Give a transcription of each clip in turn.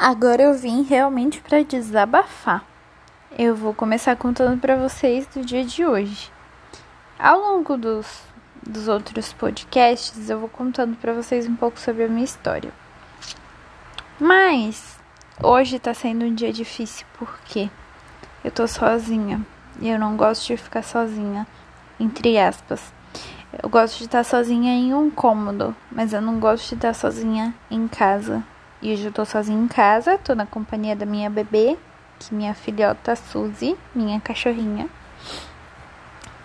Agora eu vim realmente para desabafar. Eu vou começar contando para vocês do dia de hoje. Ao longo dos, dos outros podcasts, eu vou contando para vocês um pouco sobre a minha história. Mas hoje tá sendo um dia difícil porque eu tô sozinha e eu não gosto de ficar sozinha, entre aspas. Eu gosto de estar sozinha em um cômodo, mas eu não gosto de estar sozinha em casa e hoje eu tô sozinha em casa, tô na companhia da minha bebê, que minha filhota Suzy, minha cachorrinha.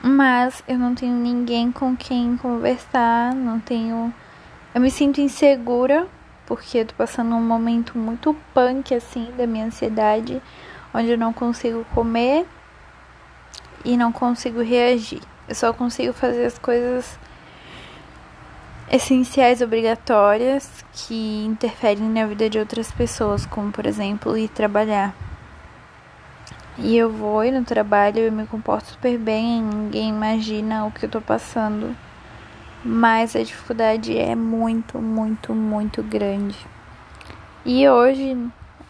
Mas eu não tenho ninguém com quem conversar, não tenho. Eu me sinto insegura, porque eu tô passando um momento muito punk assim da minha ansiedade, onde eu não consigo comer e não consigo reagir. Eu só consigo fazer as coisas essenciais obrigatórias que interferem na vida de outras pessoas, como por exemplo ir trabalhar. E eu vou no trabalho, eu me comporto super bem, ninguém imagina o que eu tô passando. Mas a dificuldade é muito, muito, muito grande. E hoje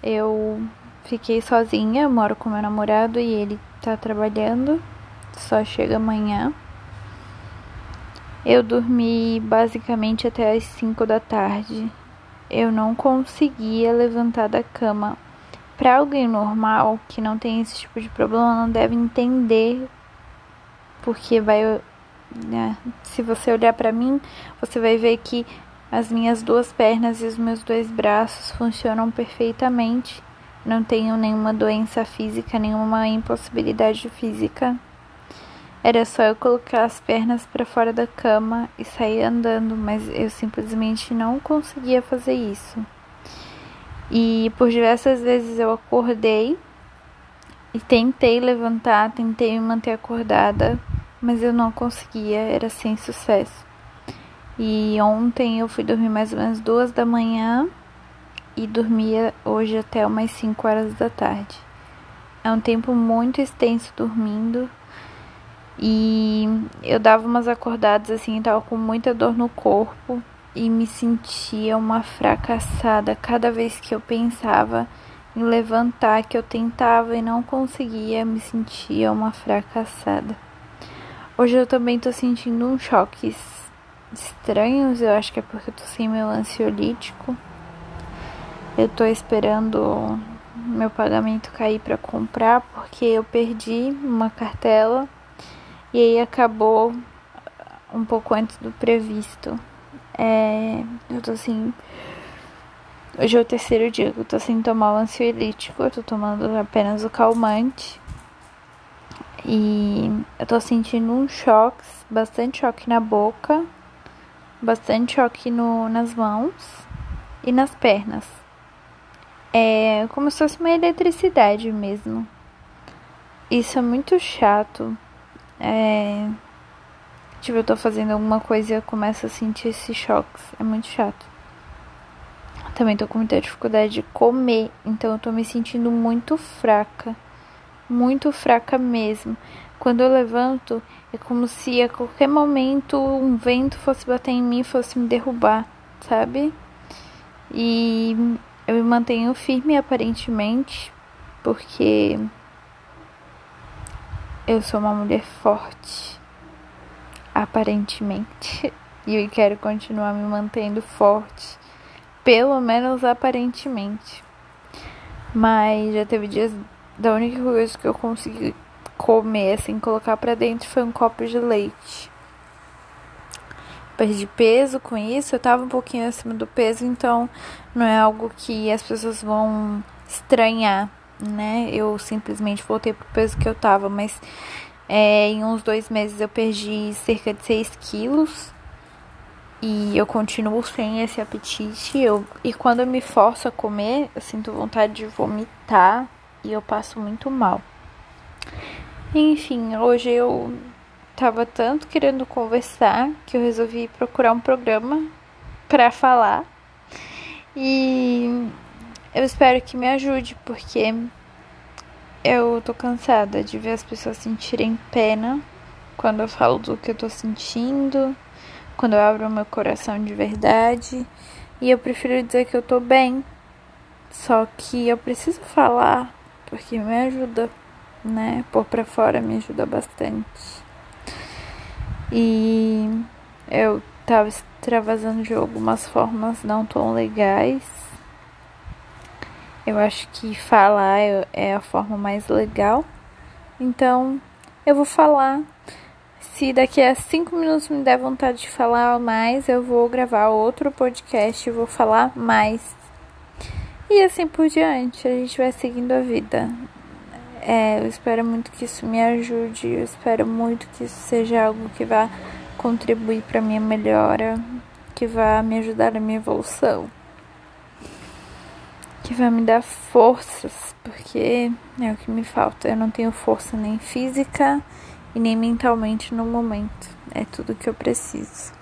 eu fiquei sozinha, moro com meu namorado e ele tá trabalhando, só chega amanhã. Eu dormi basicamente até as 5 da tarde. Eu não conseguia levantar da cama. Para alguém normal que não tem esse tipo de problema, não deve entender porque vai né? se você olhar para mim, você vai ver que as minhas duas pernas e os meus dois braços funcionam perfeitamente. Não tenho nenhuma doença física, nenhuma impossibilidade física. Era só eu colocar as pernas para fora da cama e sair andando, mas eu simplesmente não conseguia fazer isso. E por diversas vezes eu acordei e tentei levantar, tentei me manter acordada, mas eu não conseguia, era sem sucesso. E ontem eu fui dormir mais ou menos duas da manhã e dormia hoje até umas 5 horas da tarde. É um tempo muito extenso dormindo e eu dava umas acordadas assim, tava com muita dor no corpo e me sentia uma fracassada cada vez que eu pensava em levantar, que eu tentava e não conseguia, me sentia uma fracassada. Hoje eu também tô sentindo uns choques estranhos, eu acho que é porque eu tô sem meu ansiolítico. Eu tô esperando meu pagamento cair para comprar porque eu perdi uma cartela e aí acabou um pouco antes do previsto. É, eu tô assim. Hoje é o terceiro dia que eu tô sem tomar o ansiolítico, eu tô tomando apenas o calmante. E eu tô sentindo um choque, bastante choque na boca, bastante choque no, nas mãos e nas pernas. É como se fosse uma eletricidade mesmo. Isso é muito chato, é, tipo, eu tô fazendo alguma coisa e eu começo a sentir esses choques. É muito chato. Também tô com muita dificuldade de comer, então eu tô me sentindo muito fraca. Muito fraca mesmo. Quando eu levanto, é como se a qualquer momento um vento fosse bater em mim e fosse me derrubar, sabe? E eu me mantenho firme aparentemente, porque eu sou uma mulher forte, aparentemente, e eu quero continuar me mantendo forte, pelo menos aparentemente. Mas já teve dias da única coisa que eu consegui comer, assim, colocar para dentro foi um copo de leite. Perdi peso com isso, eu tava um pouquinho acima do peso, então não é algo que as pessoas vão estranhar né? Eu simplesmente voltei pro peso que eu tava, mas é, em uns dois meses eu perdi cerca de 6 quilos e eu continuo sem esse apetite. Eu, e quando eu me forço a comer, eu sinto vontade de vomitar e eu passo muito mal. Enfim, hoje eu tava tanto querendo conversar que eu resolvi procurar um programa para falar. E eu espero que me ajude, porque eu tô cansada de ver as pessoas sentirem pena quando eu falo do que eu tô sentindo, quando eu abro meu coração de verdade. E eu prefiro dizer que eu tô bem, Só que eu preciso falar porque me ajuda, né? Pôr pra fora me ajuda bastante. E eu tava extravasando de algumas formas não tão legais. Eu acho que falar é, é a forma mais legal. Então, eu vou falar. Se daqui a cinco minutos me der vontade de falar mais, eu vou gravar outro podcast e vou falar mais. E assim por diante, a gente vai seguindo a vida. É, eu espero muito que isso me ajude, eu espero muito que isso seja algo que vá contribuir para minha melhora, que vá me ajudar na minha evolução, que vai me dar forças, porque é o que me falta. Eu não tenho força nem física e nem mentalmente no momento. É tudo que eu preciso.